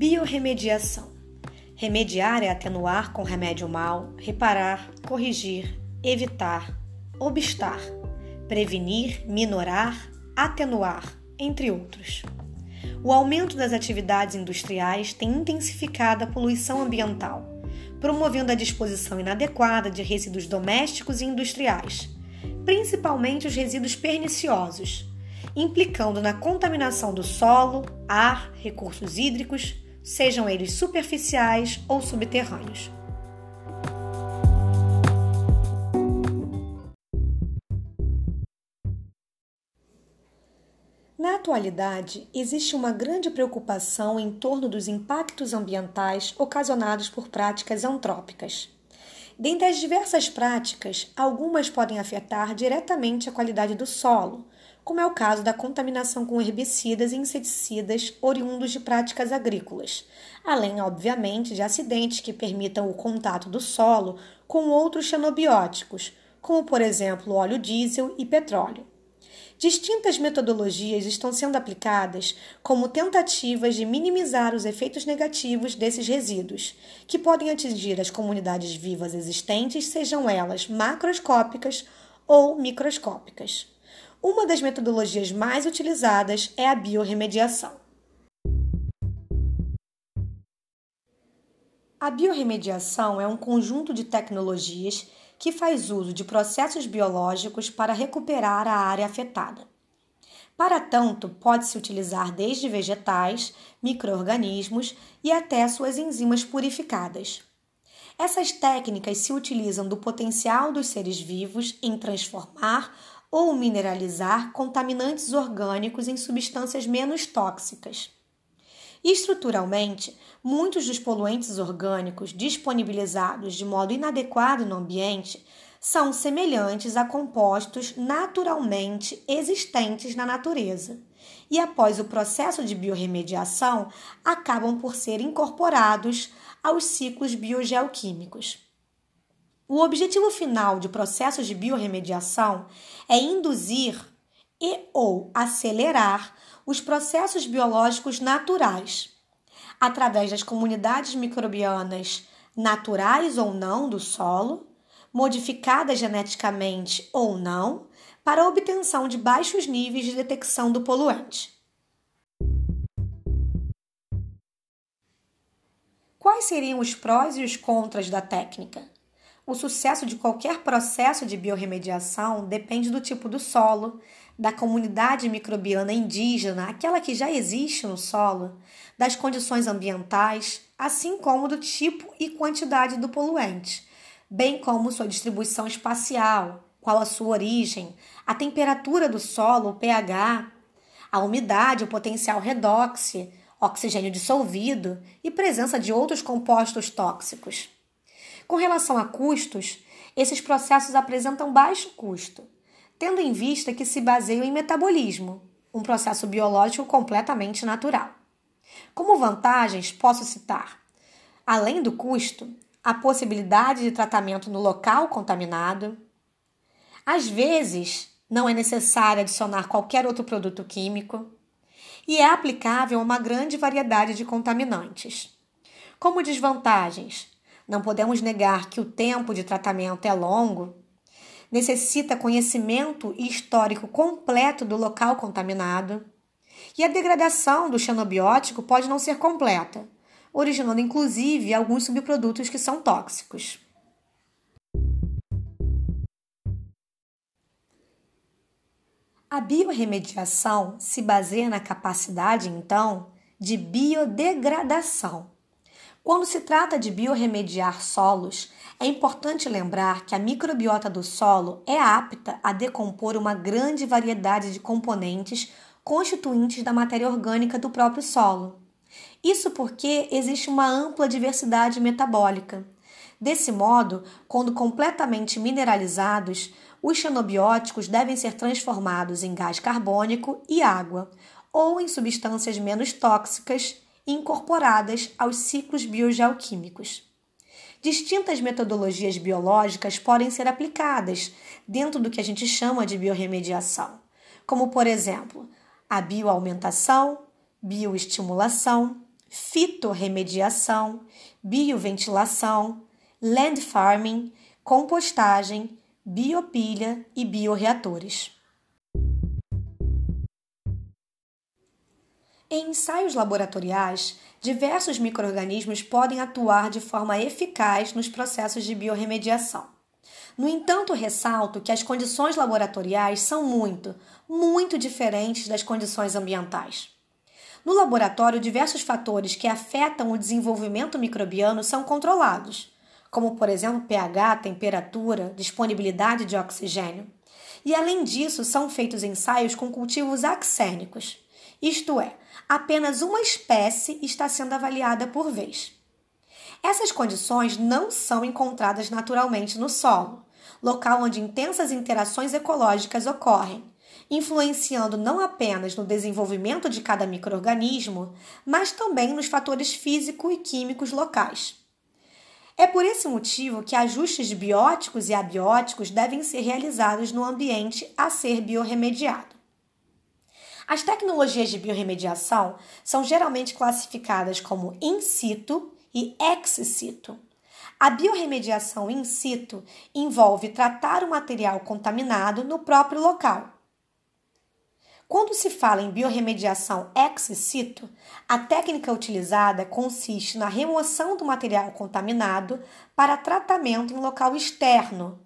Biorremediação. Remediar é atenuar com remédio mal, reparar, corrigir, evitar, obstar, prevenir, minorar, atenuar, entre outros. O aumento das atividades industriais tem intensificado a poluição ambiental, promovendo a disposição inadequada de resíduos domésticos e industriais, principalmente os resíduos perniciosos, implicando na contaminação do solo, ar, recursos hídricos, sejam eles superficiais ou subterrâneos. Na atualidade, existe uma grande preocupação em torno dos impactos ambientais ocasionados por práticas antrópicas. Dentre as diversas práticas, algumas podem afetar diretamente a qualidade do solo, como é o caso da contaminação com herbicidas e inseticidas oriundos de práticas agrícolas, além, obviamente, de acidentes que permitam o contato do solo com outros xenobióticos, como, por exemplo, óleo diesel e petróleo. Distintas metodologias estão sendo aplicadas como tentativas de minimizar os efeitos negativos desses resíduos, que podem atingir as comunidades vivas existentes, sejam elas macroscópicas ou microscópicas. Uma das metodologias mais utilizadas é a biorremediação. A biorremediação é um conjunto de tecnologias que faz uso de processos biológicos para recuperar a área afetada. Para tanto, pode-se utilizar desde vegetais, microorganismos e até suas enzimas purificadas. Essas técnicas se utilizam do potencial dos seres vivos em transformar ou mineralizar contaminantes orgânicos em substâncias menos tóxicas. Estruturalmente, muitos dos poluentes orgânicos disponibilizados de modo inadequado no ambiente são semelhantes a compostos naturalmente existentes na natureza e, após o processo de biorremediação, acabam por ser incorporados aos ciclos biogeoquímicos. O objetivo final de processos de biorremediação é induzir e ou acelerar os processos biológicos naturais, através das comunidades microbianas naturais ou não do solo, modificadas geneticamente ou não, para a obtenção de baixos níveis de detecção do poluente. Quais seriam os prós e os contras da técnica? O sucesso de qualquer processo de biorremediação depende do tipo do solo, da comunidade microbiana indígena, aquela que já existe no solo, das condições ambientais, assim como do tipo e quantidade do poluente, bem como sua distribuição espacial, qual a sua origem, a temperatura do solo, o pH, a umidade, o potencial redox, oxigênio dissolvido e presença de outros compostos tóxicos. Com relação a custos, esses processos apresentam baixo custo, tendo em vista que se baseiam em metabolismo, um processo biológico completamente natural. Como vantagens, posso citar, além do custo, a possibilidade de tratamento no local contaminado. Às vezes, não é necessário adicionar qualquer outro produto químico e é aplicável a uma grande variedade de contaminantes. Como desvantagens, não podemos negar que o tempo de tratamento é longo, necessita conhecimento histórico completo do local contaminado, e a degradação do xenobiótico pode não ser completa, originando inclusive alguns subprodutos que são tóxicos. A biorremediação se baseia na capacidade, então, de biodegradação quando se trata de biorremediar solos, é importante lembrar que a microbiota do solo é apta a decompor uma grande variedade de componentes constituintes da matéria orgânica do próprio solo. Isso porque existe uma ampla diversidade metabólica. Desse modo, quando completamente mineralizados, os xenobióticos devem ser transformados em gás carbônico e água, ou em substâncias menos tóxicas incorporadas aos ciclos biogeoquímicos. Distintas metodologias biológicas podem ser aplicadas dentro do que a gente chama de biorremediação, como, por exemplo, a bioaumentação, bioestimulação, fitorremediação, bioventilação, land farming, compostagem, biopilha e bioreatores. Em ensaios laboratoriais, diversos microrganismos podem atuar de forma eficaz nos processos de biorremediação. No entanto, ressalto que as condições laboratoriais são muito, muito diferentes das condições ambientais. No laboratório, diversos fatores que afetam o desenvolvimento microbiano são controlados, como, por exemplo, pH, temperatura, disponibilidade de oxigênio. E, além disso, são feitos ensaios com cultivos axênicos, isto é, apenas uma espécie está sendo avaliada por vez. Essas condições não são encontradas naturalmente no solo, local onde intensas interações ecológicas ocorrem, influenciando não apenas no desenvolvimento de cada microorganismo, mas também nos fatores físico e químicos locais. É por esse motivo que ajustes bióticos e abióticos devem ser realizados no ambiente a ser biorremediado. As tecnologias de biorremediação são geralmente classificadas como in situ e ex situ. A biorremediação in situ envolve tratar o material contaminado no próprio local. Quando se fala em biorremediação ex situ, a técnica utilizada consiste na remoção do material contaminado para tratamento em local externo,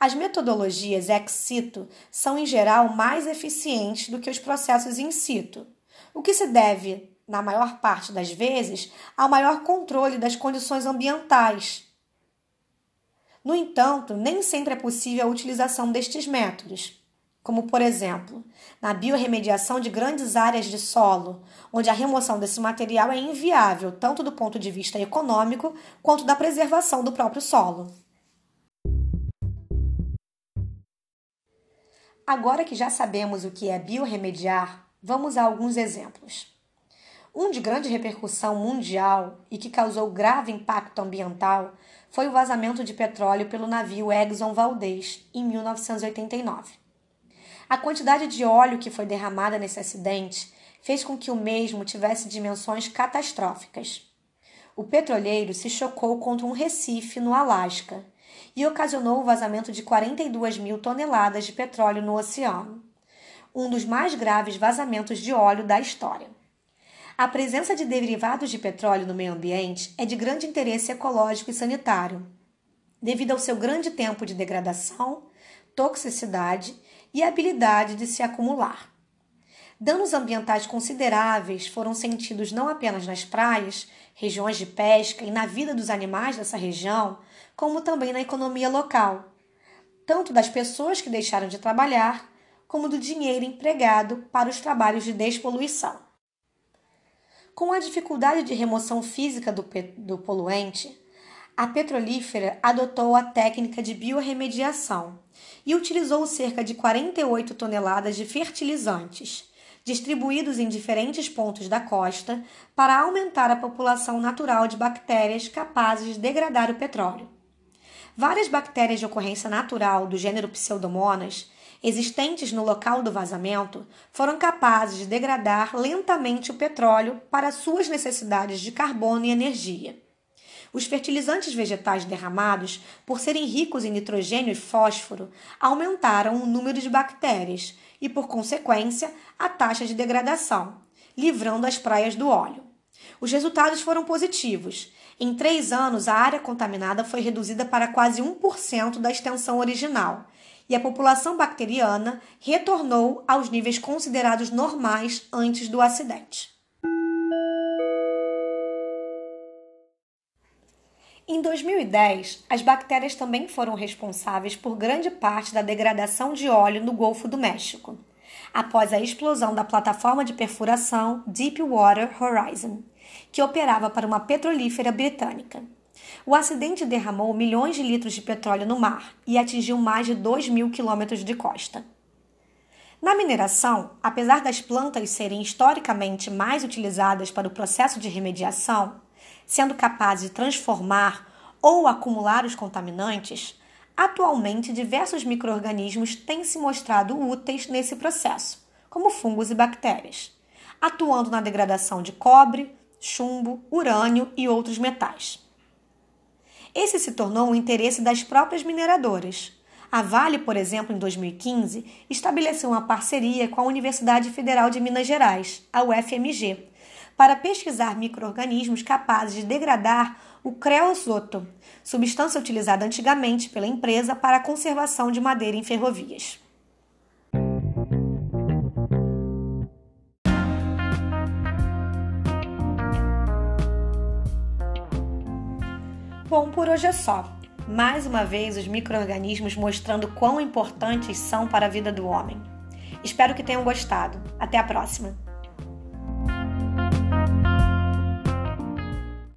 as metodologias ex situ são, em geral, mais eficientes do que os processos in situ, o que se deve, na maior parte das vezes, ao maior controle das condições ambientais. No entanto, nem sempre é possível a utilização destes métodos, como, por exemplo, na biorremediação de grandes áreas de solo, onde a remoção desse material é inviável tanto do ponto de vista econômico quanto da preservação do próprio solo. Agora que já sabemos o que é biorremediar, vamos a alguns exemplos. Um de grande repercussão mundial e que causou grave impacto ambiental foi o vazamento de petróleo pelo navio Exxon Valdez em 1989. A quantidade de óleo que foi derramada nesse acidente fez com que o mesmo tivesse dimensões catastróficas. O petroleiro se chocou contra um recife no Alasca e ocasionou o vazamento de 42 mil toneladas de petróleo no oceano, um dos mais graves vazamentos de óleo da história. A presença de derivados de petróleo no meio ambiente é de grande interesse ecológico e sanitário, devido ao seu grande tempo de degradação, toxicidade e habilidade de se acumular. Danos ambientais consideráveis foram sentidos não apenas nas praias, regiões de pesca e na vida dos animais dessa região, como também na economia local, tanto das pessoas que deixaram de trabalhar, como do dinheiro empregado para os trabalhos de despoluição. Com a dificuldade de remoção física do, do poluente, a petrolífera adotou a técnica de biorremediação e utilizou cerca de 48 toneladas de fertilizantes, distribuídos em diferentes pontos da costa para aumentar a população natural de bactérias capazes de degradar o petróleo. Várias bactérias de ocorrência natural do gênero Pseudomonas, existentes no local do vazamento, foram capazes de degradar lentamente o petróleo para suas necessidades de carbono e energia. Os fertilizantes vegetais derramados, por serem ricos em nitrogênio e fósforo, aumentaram o número de bactérias e, por consequência, a taxa de degradação, livrando as praias do óleo. Os resultados foram positivos. Em três anos, a área contaminada foi reduzida para quase 1% da extensão original e a população bacteriana retornou aos níveis considerados normais antes do acidente. Em 2010, as bactérias também foram responsáveis por grande parte da degradação de óleo no Golfo do México, após a explosão da plataforma de perfuração Deepwater Horizon, que operava para uma petrolífera britânica. O acidente derramou milhões de litros de petróleo no mar e atingiu mais de 2 mil quilômetros de costa. Na mineração, apesar das plantas serem historicamente mais utilizadas para o processo de remediação, sendo capaz de transformar ou acumular os contaminantes, atualmente diversos micro-organismos têm se mostrado úteis nesse processo, como fungos e bactérias, atuando na degradação de cobre, chumbo, urânio e outros metais. Esse se tornou um interesse das próprias mineradoras. A Vale, por exemplo, em 2015, estabeleceu uma parceria com a Universidade Federal de Minas Gerais, a UFMG, para pesquisar micro-organismos capazes de degradar o creosoto, substância utilizada antigamente pela empresa para a conservação de madeira em ferrovias. Bom, por hoje é só. Mais uma vez, os micro-organismos mostrando quão importantes são para a vida do homem. Espero que tenham gostado. Até a próxima!